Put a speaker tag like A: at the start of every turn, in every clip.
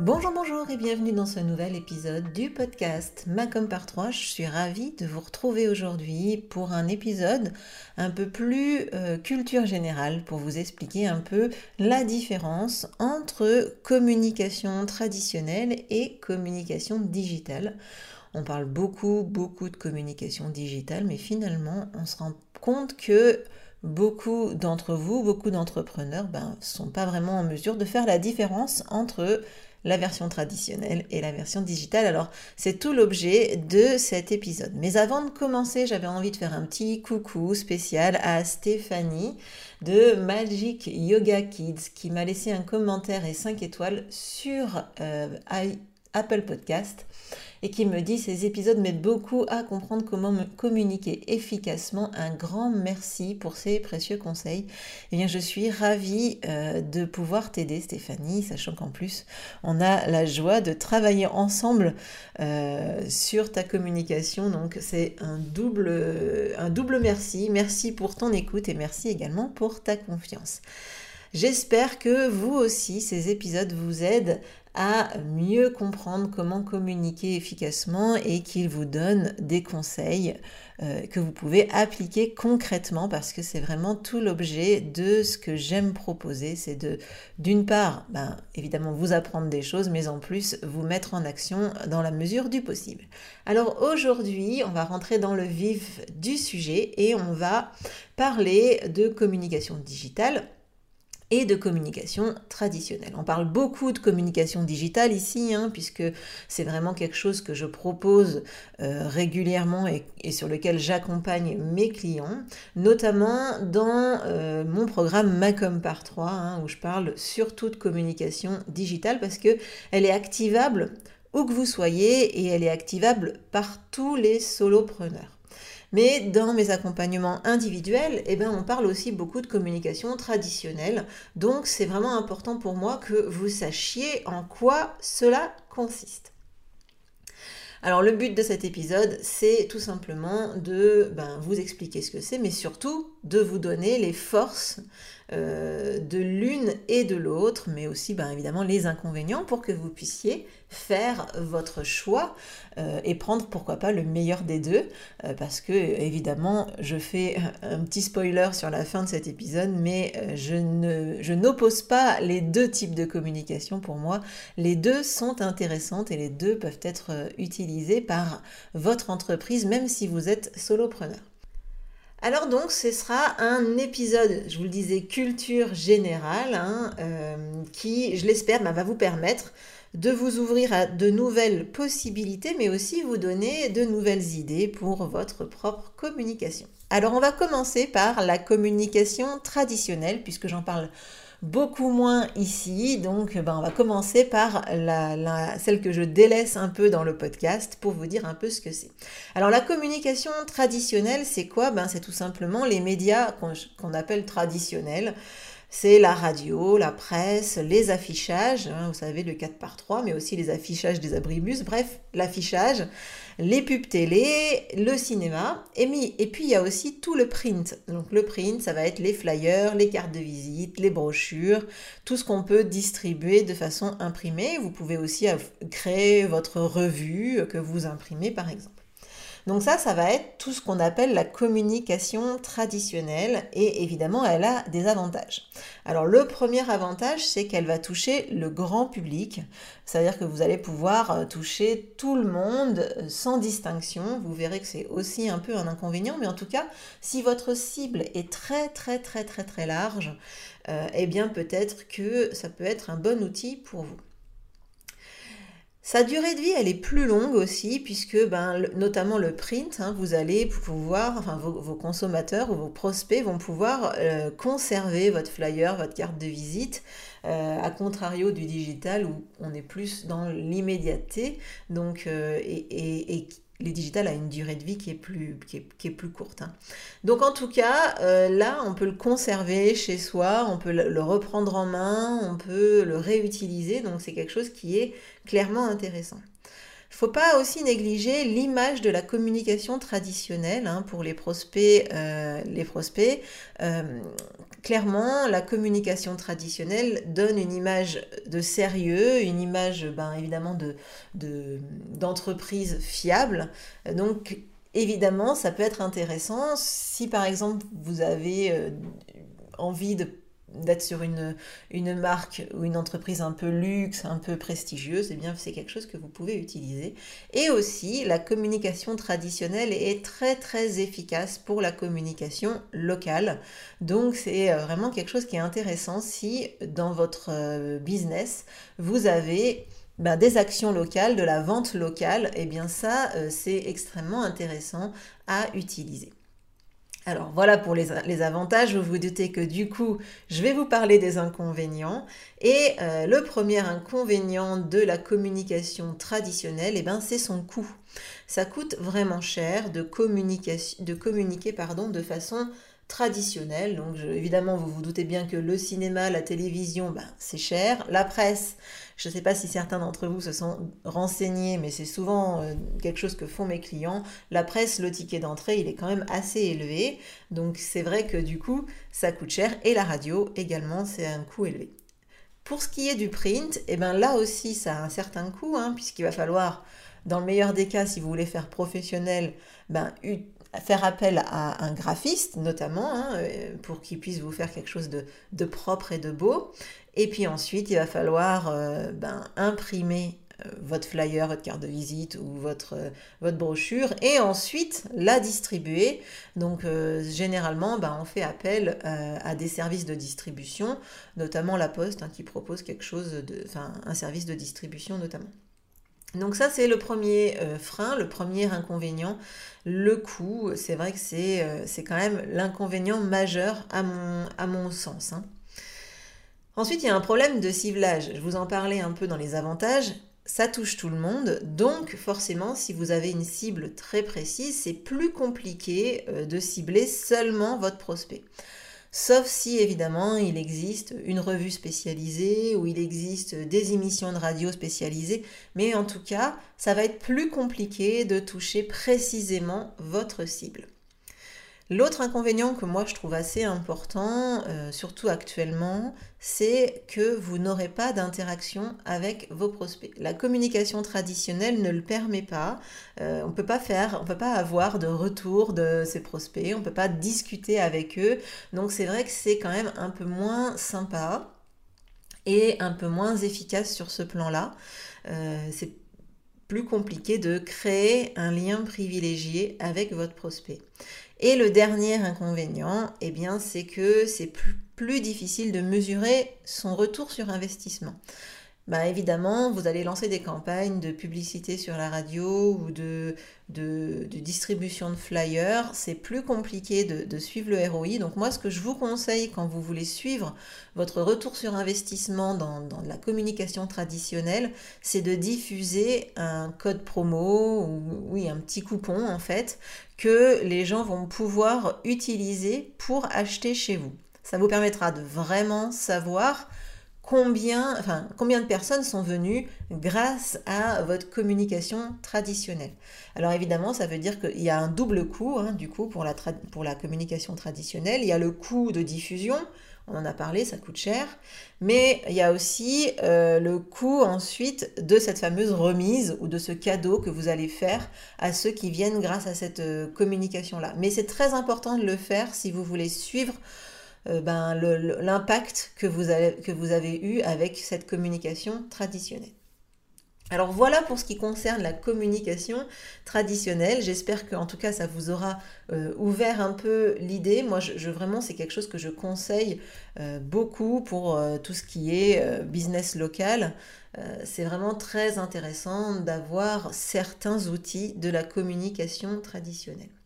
A: Bonjour, bonjour et bienvenue dans ce nouvel épisode du podcast Macom par 3. Je suis ravie de vous retrouver aujourd'hui pour un épisode un peu plus euh, culture générale pour vous expliquer un peu la différence entre communication traditionnelle et communication digitale. On parle beaucoup, beaucoup de communication digitale, mais finalement, on se rend compte que beaucoup d'entre vous, beaucoup d'entrepreneurs, ne ben, sont pas vraiment en mesure de faire la différence entre la version traditionnelle et la version digitale. Alors, c'est tout l'objet de cet épisode. Mais avant de commencer, j'avais envie de faire un petit coucou spécial à Stéphanie de Magic Yoga Kids qui m'a laissé un commentaire et 5 étoiles sur euh, Apple Podcast et qui me dit ces épisodes m'aident beaucoup à comprendre comment me communiquer efficacement. Un grand merci pour ces précieux conseils. Eh bien, je suis ravie euh, de pouvoir t'aider, Stéphanie, sachant qu'en plus, on a la joie de travailler ensemble euh, sur ta communication. Donc, c'est un double, un double merci. Merci pour ton écoute et merci également pour ta confiance. J'espère que vous aussi, ces épisodes vous aident à mieux comprendre comment communiquer efficacement et qu'il vous donne des conseils euh, que vous pouvez appliquer concrètement parce que c'est vraiment tout l'objet de ce que j'aime proposer. C'est de, d'une part, ben, évidemment, vous apprendre des choses, mais en plus, vous mettre en action dans la mesure du possible. Alors aujourd'hui, on va rentrer dans le vif du sujet et on va parler de communication digitale et de communication traditionnelle. On parle beaucoup de communication digitale ici, hein, puisque c'est vraiment quelque chose que je propose euh, régulièrement et, sur lequel j'accompagne mes clients, notamment dans euh, mon programme Macom par 3, hein, où je parle surtout de communication digitale, parce que elle est activable où que vous soyez et elle est activable par tous les solopreneurs. Mais dans mes accompagnements individuels, eh ben, on parle aussi beaucoup de communication traditionnelle. Donc c'est vraiment important pour moi que vous sachiez en quoi cela consiste. Alors le but de cet épisode, c'est tout simplement de ben, vous expliquer ce que c'est, mais surtout de vous donner les forces euh, de l'une et de l'autre, mais aussi ben, évidemment les inconvénients pour que vous puissiez faire votre choix euh, et prendre pourquoi pas le meilleur des deux, euh, parce que évidemment je fais un petit spoiler sur la fin de cet épisode, mais je, ne, je n'oppose pas les deux types de communication pour moi. Les deux sont intéressantes et les deux peuvent être utilisés par votre entreprise, même si vous êtes solopreneur. Alors donc ce sera un épisode, je vous le disais, culture générale, hein, euh, qui, je l'espère, bah, va vous permettre de vous ouvrir à de nouvelles possibilités, mais aussi vous donner de nouvelles idées pour votre propre communication. Alors on va commencer par la communication traditionnelle, puisque j'en parle beaucoup moins ici. Donc, ben, on va commencer par la, celle que je délaisse un peu dans le podcast pour vous dire un peu ce que c'est. Alors, la communication traditionnelle, c'est quoi? Ben, C'est tout simplement les médias qu'on appelle traditionnels. C'est la radio, la presse, les affichages, hein, vous savez le 4 par 3 mais aussi les affichages des abribus, bref, l'affichage, les pubs télé, le cinéma, et, et puis il y a aussi tout le print. Donc le print, ça va être les flyers, les cartes de visite, les brochures, tout ce qu'on peut distribuer de façon imprimée. Vous pouvez aussi créer votre revue que vous imprimez par exemple. Donc ça, ça va être tout ce qu'on appelle la communication traditionnelle et évidemment, elle a des avantages. Alors le premier avantage, c'est qu'elle va toucher le grand public, c'est-à-dire que vous allez pouvoir euh, toucher tout le monde euh, sans distinction. Vous verrez que c'est aussi un peu un inconvénient, mais en tout cas, si votre cible est très très très très très large, euh, eh bien peut-être que ça peut être un bon outil pour vous. Sa durée de vie, elle est plus longue aussi, puisque ben, notamment le print, hein, vous allez pouvoir, enfin vos, consommateurs ou vos prospects vont pouvoir euh, conserver votre flyer, votre carte de visite, euh, à contrario du digital où on est plus dans l'immédiateté, donc euh, et, et les digital a une durée de vie qui est plus, courte. Hein. Donc en tout cas, euh, là, on peut le conserver chez soi, on peut le reprendre en main, on peut le réutiliser, donc c'est quelque chose qui est clairement intéressant. Faut pas aussi négliger l'image de la communication traditionnelle hein, pour les prospects. Euh. Euh, clairement, la communication traditionnelle donne une image de sérieux, une image ben, évidemment de, d'entreprise fiable. Donc évidemment, ça peut être intéressant si par exemple vous avez euh, envie de d'être sur une, une marque ou une entreprise un peu luxe, un peu prestigieuse, eh bien c'est quelque chose que vous pouvez utiliser. Et aussi, la communication traditionnelle est très très efficace pour la communication locale. Donc c'est euh, vraiment quelque chose qui est intéressant si dans votre euh, business, vous avez ben, des actions locales, de la vente locale, et eh bien ça, euh, c'est extrêmement intéressant à utiliser. Alors voilà pour les, avantages, vous vous doutez que du coup, je vais vous parler des inconvénients. Et euh, le premier inconvénient de la communication traditionnelle, eh ben, c'est son coût. Ça coûte vraiment cher de, de communiquer pardon, de façon traditionnelle. Donc évidemment, vous vous doutez bien que le cinéma, la télévision, ben, c'est cher. La presse, je ne sais pas si certains d'entre vous se sont renseignés, mais c'est souvent euh, quelque chose que font mes clients. La presse, le ticket d'entrée, il est quand même assez élevé. Donc c'est vrai que du coup, ça coûte cher. Et la radio également, c'est un coût élevé. Pour ce qui est du print, eh ben là aussi, ça a un certain coût, hein, puisqu'il va falloir, dans le meilleur des cas, si vous voulez faire professionnel, ben, faire appel à un graphiste notamment hein, euh, pour qu'il puisse vous faire quelque chose de, propre et de beau. Et puis ensuite, il va falloir euh, ben, imprimer euh, votre flyer, votre carte de visite ou votre, votre brochure et ensuite la distribuer. Donc généralement, ben, on fait appel à des services de distribution, notamment la Poste hein, qui propose quelque chose de, un service de distribution notamment. Donc ça, c'est le premier euh, frein, le premier inconvénient. Le coût, c'est vrai que c'est euh, quand même l'inconvénient majeur à mon, à mon sens. Hein. Ensuite, il y a un problème de ciblage. Je vous en parlais un peu dans les avantages. Ça touche tout le monde, donc forcément, si vous avez une cible très précise, c'est plus compliqué euh, de cibler seulement votre prospect. Sauf si évidemment il existe une revue spécialisée ou il existe des émissions de radio spécialisées, mais en tout cas, ça va être plus compliqué de toucher précisément votre cible. L'autre inconvénient que moi je trouve assez important, euh, surtout actuellement, c'est que vous n'aurez pas d'interaction avec vos prospects. La communication traditionnelle ne le permet pas. Euh, on peut pas faire, on peut pas avoir de retour de ces prospects, on peut pas discuter avec eux. Donc c'est vrai que c'est quand même un peu moins sympa et un peu moins efficace sur ce plan-là. Euh, c'est plus compliqué de créer un lien privilégié avec votre prospect. Et le dernier inconvénient, eh bien, c'est que c'est plus, difficile de mesurer son retour sur investissement. Bah, évidemment, vous allez lancer des campagnes de publicité sur la radio ou de, distribution de flyers. C'est plus compliqué de, suivre le ROI. Donc moi, ce que je vous conseille quand vous voulez suivre votre retour sur investissement dans, dans la communication traditionnelle, c'est de diffuser un code promo ou oui, un petit coupon en fait que les gens vont pouvoir utiliser pour acheter chez vous. Ça vous permettra de vraiment savoir combien, enfin, combien de personnes sont venues grâce à votre communication traditionnelle. Alors évidemment, ça veut dire qu'il y a un double coût, hein, du coup, pour la, pour la communication traditionnelle. Il y a le coût de diffusion, on en a parlé, ça coûte cher, mais il y a aussi euh, le coût ensuite de cette fameuse remise ou de ce cadeau que vous allez faire à ceux qui viennent grâce à cette euh, communication-là. Mais c'est très important de le faire si vous voulez suivre euh, ben, l'impact que, vous avez, que vous avez eu avec cette communication traditionnelle. Alors voilà pour ce qui concerne la communication traditionnelle. J'espère qu'en tout cas ça vous aura euh, ouvert un peu l'idée. Moi je, vraiment c'est quelque chose que je conseille euh, beaucoup pour tout ce qui est business local. c'est vraiment très intéressant d'avoir certains outils de la communication traditionnelle.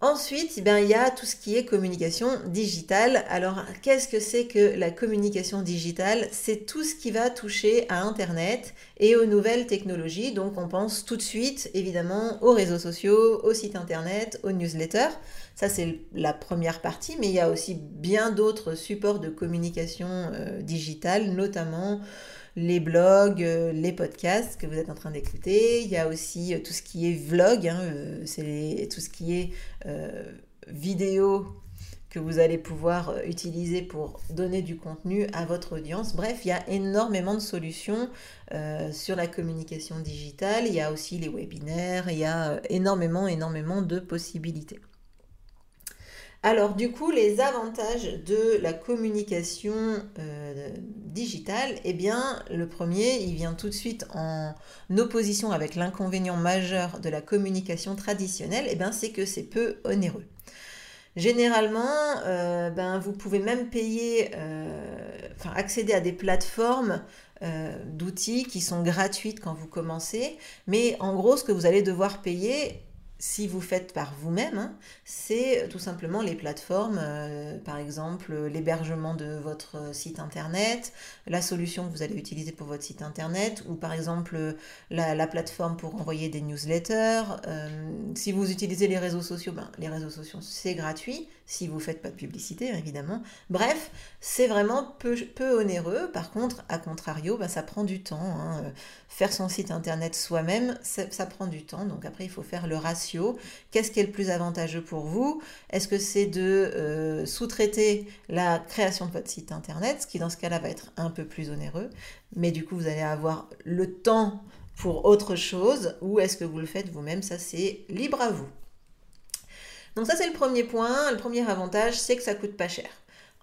A: Ensuite, eh il y a tout ce qui est communication digitale. Alors, qu'est-ce que c'est que la communication digitale? C'est tout ce qui va toucher à Internet et aux nouvelles technologies. Donc, on pense tout de suite, évidemment, aux réseaux sociaux, aux sites Internet, aux newsletters. Ça, c'est la première partie, mais il y a aussi bien d'autres supports de communication euh, digitale, notamment les blogs, euh, les podcasts que vous êtes en train d'écouter. Il y a aussi euh, tout ce qui est vlog, hein, euh, tout ce qui est vidéo que vous allez pouvoir utiliser pour donner du contenu à votre audience. Bref, il y a énormément de solutions sur la communication digitale. Il y a aussi les webinaires, il y a énormément, énormément de possibilités. Alors du coup, les avantages de la communication euh, digitale, eh bien, le premier, il vient tout de suite en opposition avec l'inconvénient majeur de la communication traditionnelle, eh bien, c'est que c'est peu onéreux. Généralement, euh, ben, vous pouvez même payer, euh, enfin accéder à des plateformes d'outils qui sont gratuites quand vous commencez, mais en gros, ce que vous allez devoir payer, si vous faites par vous-même, hein, c'est tout simplement les plateformes, euh, par exemple l'hébergement de votre site internet, la solution que vous allez utiliser pour votre site internet, ou par exemple la, plateforme pour envoyer des newsletters. Euh, si vous utilisez les réseaux sociaux, ben, les réseaux sociaux c'est gratuit, si vous faites pas de publicité évidemment. Bref, c'est vraiment peu, onéreux. Par contre, à contrario, ben, ça prend du temps. Hein. Faire son site internet soi-même, ça prend du temps. Donc après, il faut faire le ratio Qu'est-ce qui est le plus avantageux pour vous? Est-ce que c'est de euh, sous-traiter la création de votre site internet, ce qui dans ce cas-là va être un peu plus onéreux, mais du coup vous allez avoir le temps pour autre chose, ou est-ce que vous le faites vous-même? Ça c'est libre à vous. Donc ça c'est le premier point, le premier avantage, c'est que ça coûte pas cher.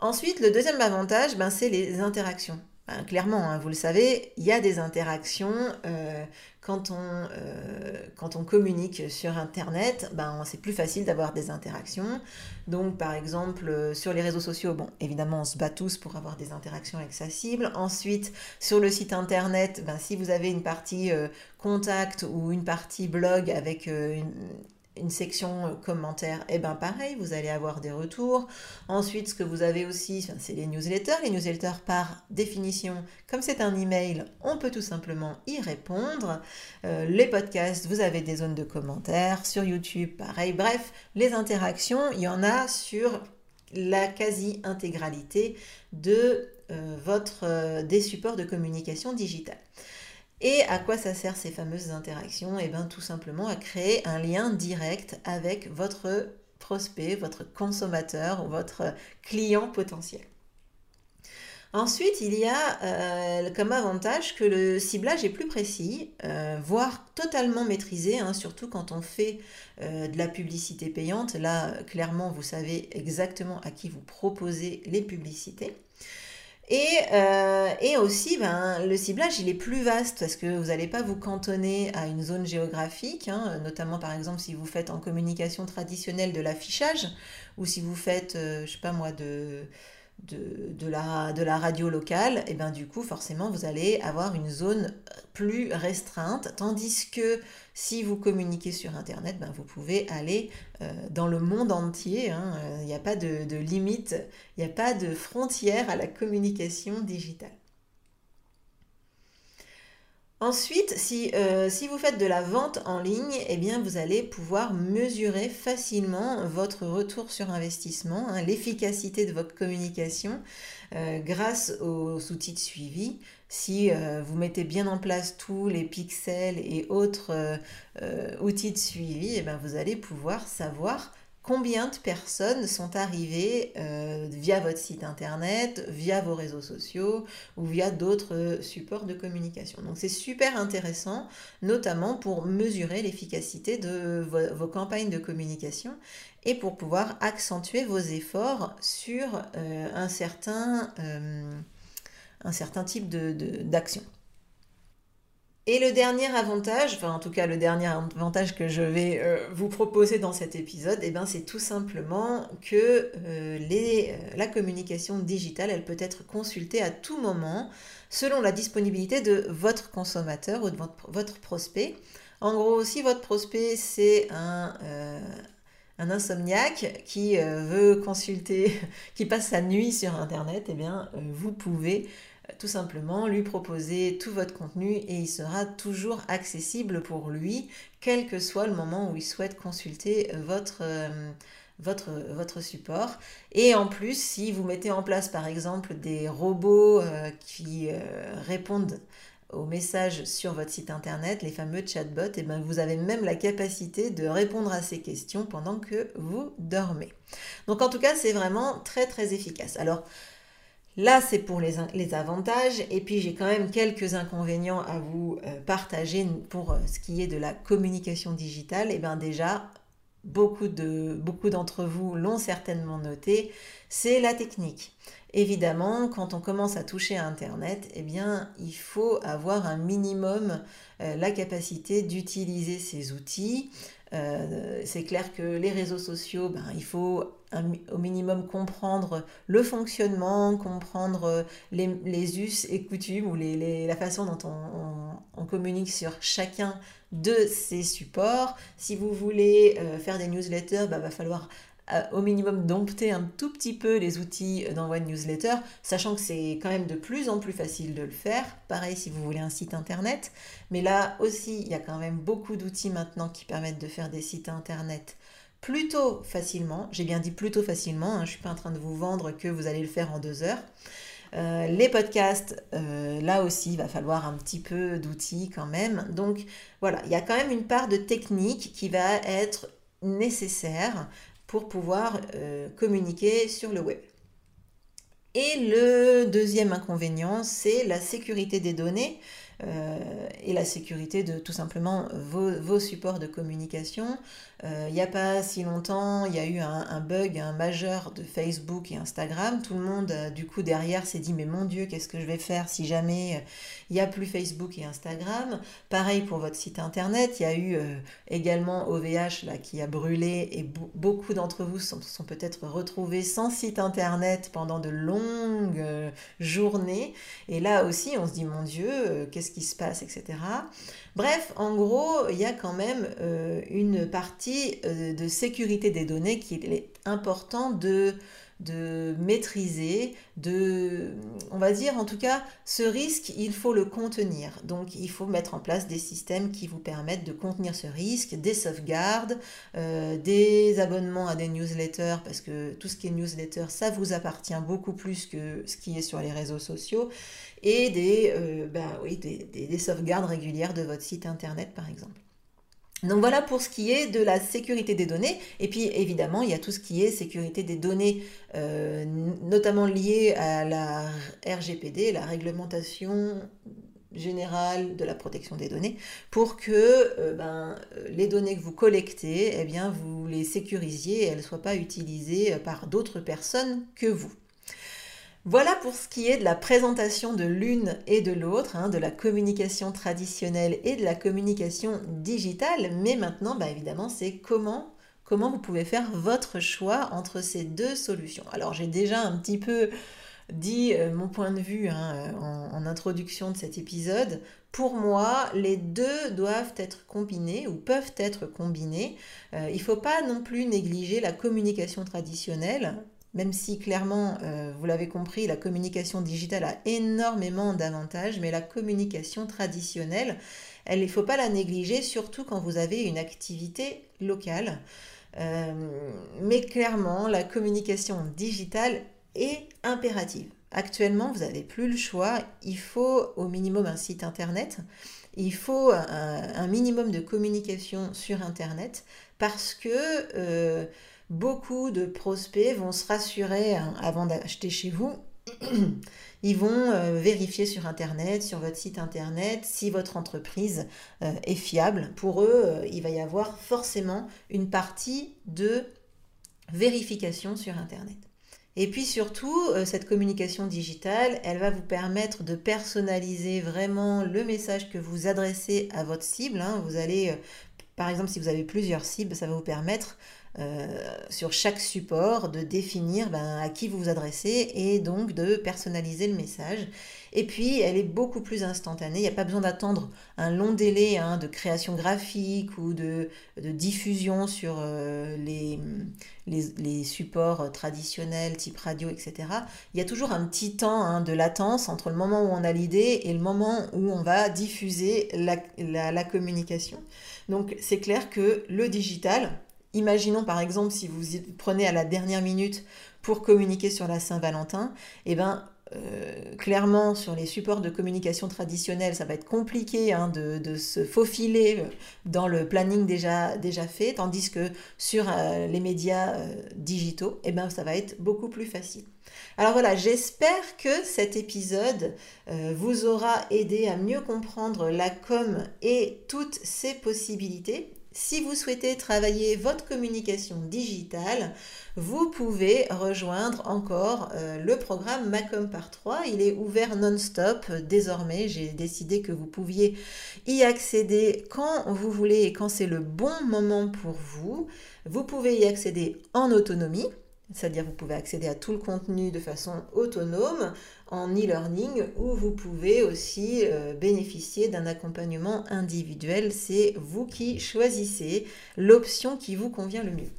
A: Ensuite, le deuxième avantage, ben, c'est les interactions. Ben, clairement, hein, vous le savez, il y a des interactions. Euh, quand on, euh, quand on communique sur Internet, ben, c'est plus facile d'avoir des interactions. Donc, par exemple, euh, sur les réseaux sociaux, bon, évidemment, on se bat tous pour avoir des interactions avec sa cible. Ensuite, sur le site Internet, ben, si vous avez une partie contact ou une partie blog avec une, une section euh, commentaires, et eh ben pareil, vous allez avoir des retours. Ensuite, ce que vous avez aussi, c'est les newsletters. Les newsletters, par définition, comme c'est un email, on peut tout simplement y répondre. Euh, les podcasts, vous avez des zones de commentaires. Sur YouTube, pareil. Bref, les interactions, il y en a sur la quasi-intégralité de euh, votre, des supports de communication digitale. Et à quoi ça sert ces fameuses interactions? Eh bien tout simplement à créer un lien direct avec votre prospect, votre consommateur ou votre client potentiel. Ensuite, il y a euh, comme avantage que le ciblage est plus précis, euh, voire totalement maîtrisé, hein, surtout quand on fait euh, de la publicité payante. Là, clairement, vous savez exactement à qui vous proposez les publicités. Euh, et, aussi, ben, le ciblage, il est plus vaste parce que vous n'allez pas vous cantonner à une zone géographique, hein, notamment par exemple si vous faites en communication traditionnelle de l'affichage ou si vous faites, euh, je sais pas moi, de, de, la, radio locale, et bien du coup, forcément, vous allez avoir une zone plus restreinte, tandis que si vous communiquez sur Internet, ben, vous pouvez aller euh, dans le monde entier. Hein. Il n'y a pas de limite, il n'y a pas de frontière à la communication digitale. Ensuite, si, euh, si vous faites de la vente en ligne, eh vous allez pouvoir mesurer facilement votre retour sur investissement, hein, l'efficacité de votre communication euh, grâce aux outils de suivi. Si euh, vous mettez bien en place tous les pixels et autres outils de suivi, eh vous allez pouvoir savoir combien de personnes sont arrivées euh, via votre site internet, via vos réseaux sociaux ou via d'autres supports de communication. Donc c'est super intéressant, notamment pour mesurer l'efficacité de vos, campagnes de communication et pour pouvoir accentuer vos efforts sur euh, un, certain, euh, un certain type d'action. Et le dernier avantage, enfin en tout cas le dernier avantage que je vais euh, vous proposer dans cet épisode, eh ben, c'est tout simplement que euh, euh, la communication digitale, elle peut être consultée à tout moment selon la disponibilité de votre consommateur ou de votre, votre prospect. En gros, si votre prospect c'est un, un insomniaque qui veut consulter, qui passe sa nuit sur Internet, eh bien vous pouvez tout simplement lui proposer tout votre contenu et il sera toujours accessible pour lui, quel que soit le moment où il souhaite consulter votre, euh, votre, votre support. Et en plus, si vous mettez en place par exemple des robots euh, qui euh, répondent messages sur votre site internet, les fameux chatbots, et eh ben vous avez même la capacité de répondre à ces questions pendant que vous dormez. Donc en tout cas, c'est vraiment très très efficace. Alors, Là, c'est pour les, avantages. Et puis, j'ai quand même quelques inconvénients à vous euh, partager pour euh, ce qui est de la communication digitale. Et eh bien déjà, beaucoup d'entre vous l'ont certainement noté, c'est la technique. Évidemment, quand on commence à toucher à Internet, eh bien, il faut avoir un minimum euh, la capacité d'utiliser ces outils. C'est clair que les réseaux sociaux, ben, il faut au minimum comprendre le fonctionnement, comprendre les, us et coutumes ou la façon dont on, communique sur chacun de ces supports. Si vous voulez euh, faire des newsletters, il bah, va falloir euh, au minimum dompter un tout petit peu les outils d'envoi de newsletter, sachant que c'est quand même de plus en plus facile de le faire. Pareil si vous voulez un site internet. Mais là aussi, il y a quand même beaucoup d'outils maintenant qui permettent de faire des sites internet plutôt facilement. J'ai bien dit plutôt facilement, hein, je ne suis pas en train de vous vendre que vous allez le faire en deux heures. Euh, les podcasts, euh, là aussi, il va falloir un petit peu d'outils quand même. Donc voilà, il y a quand même une part de technique qui va être nécessaire pour pouvoir euh, communiquer sur le web. Et le deuxième inconvénient, c'est la sécurité des données. Euh, et la sécurité de tout simplement vos, supports de communication. Euh, il n'y a pas si longtemps, il y a eu un, bug, un majeur de Facebook et Instagram. Tout le monde, euh, du coup, derrière s'est dit, mais mon Dieu, qu'est-ce que je vais faire si jamais il n'y a plus Facebook et Instagram? Pareil pour votre site Internet. Il y a eu également OVH là, qui a brûlé et beaucoup d'entre vous sont, sont peut-être retrouvés sans site Internet pendant de longues journées. Et là aussi, on se dit, mon Dieu, qu'est-ce qui se passe, etc. Bref, en gros, il y a quand même euh, une partie euh, de sécurité des données qui est important de de maîtriser, de, on va dire en tout cas, ce risque, il faut le contenir. Donc il faut mettre en place des systèmes qui vous permettent de contenir ce risque, des sauvegardes, euh, des abonnements à des newsletters, parce que tout ce qui est newsletter, ça vous appartient beaucoup plus que ce qui est sur les réseaux sociaux, et des, euh, bah oui, des sauvegardes régulières de votre site internet par exemple. Donc voilà pour ce qui est de la sécurité des données. Et puis évidemment, il y a tout ce qui est sécurité des données, euh, notamment liées à la RGPD, la réglementation générale de la protection des données, pour que euh, ben, les données que vous collectez, eh bien, vous les sécurisiez et elles ne soient pas utilisées par d'autres personnes que vous. Voilà pour ce qui est de la présentation de l'une et de l'autre, hein, de la communication traditionnelle et de la communication digitale. Mais maintenant, bah, évidemment, c'est comment, vous pouvez faire votre choix entre ces deux solutions. Alors j'ai déjà un petit peu dit euh, mon point de vue hein, en, introduction de cet épisode. Pour moi, les deux doivent être combinés ou peuvent être combinés. Euh, il ne faut pas non plus négliger la communication traditionnelle même si clairement, euh, vous l'avez compris, la communication digitale a énormément d'avantages, mais la communication traditionnelle, il ne faut pas la négliger, surtout quand vous avez une activité locale. Euh, mais clairement, la communication digitale est impérative. Actuellement, vous n'avez plus le choix. Il faut au minimum un site internet. Il faut un, minimum de communication sur internet parce que euh, beaucoup de prospects vont se rassurer hein, avant d'acheter chez vous. Ils vont euh, vérifier sur Internet, sur votre site Internet, si votre entreprise euh, est fiable. Pour eux, euh, il va y avoir forcément une partie de vérification sur Internet. Et puis surtout, cette communication digitale, elle va vous permettre de personnaliser vraiment le message que vous adressez à votre cible. Hein. Vous allez, par exemple, si vous avez plusieurs cibles, ça va vous permettre sur chaque support, de définir ben, à qui vous vous adressez et donc de personnaliser le message. Et puis, elle est beaucoup plus instantanée. Il n'y a pas besoin d'attendre un long délai hein, de création graphique ou de, diffusion sur euh, les, les, supports traditionnels, type radio, etc. Il y a toujours un petit temps hein, de latence entre le moment où on a l'idée et le moment où on va diffuser la communication. Donc, c'est clair que le digital, Imaginons par exemple si vous prenez à la dernière minute pour communiquer sur la Saint-Valentin, eh ben, euh, clairement sur les supports de communication traditionnels, ça va être compliqué hein, de, se faufiler dans le planning déjà, déjà fait, tandis que sur euh, les médias euh, digitaux, eh ben, ça va être beaucoup plus facile. Alors voilà, j'espère que cet épisode vous aura aidé à mieux comprendre la com et toutes ses possibilités. Si vous souhaitez travailler votre communication digitale, vous pouvez rejoindre encore euh, le programme Macom par 3. Il est ouvert non-stop désormais. J'ai décidé que vous pouviez y accéder quand vous voulez et quand c'est le bon moment pour vous. Vous pouvez y accéder en autonomie. C'est-à-dire vous pouvez accéder à tout le contenu de façon autonome en e-learning ou vous pouvez aussi euh, bénéficier d'un accompagnement individuel. C'est vous qui choisissez l'option qui vous convient le mieux.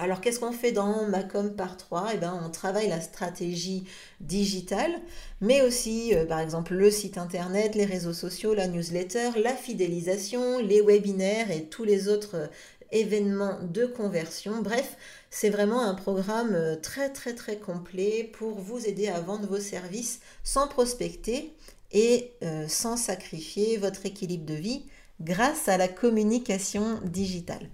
A: Alors qu'est-ce qu'on fait dans Macom par 3 Eh bien, on travaille la stratégie digitale, mais aussi euh, par exemple le site internet, les réseaux sociaux, la newsletter, la fidélisation, les webinaires et tous les autres euh, événements de conversion. Bref, c'est vraiment un programme euh, très très très complet pour vous aider à vendre vos services sans prospecter et euh, sans sacrifier votre équilibre de vie grâce à la communication digitale.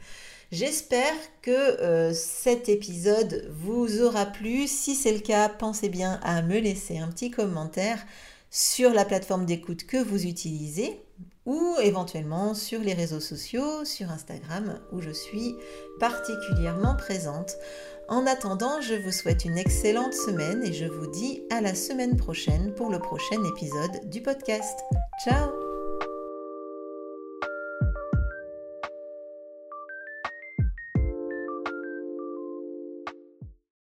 A: J'espère que euh, cet épisode vous aura plu. Si c'est le cas, pensez bien à me laisser un petit commentaire sur la plateforme d'écoute que vous utilisez ou éventuellement sur les réseaux sociaux, sur Instagram où je suis particulièrement présente. En attendant, je vous souhaite une excellente semaine et je vous dis à la semaine prochaine pour le prochain épisode du podcast. Ciao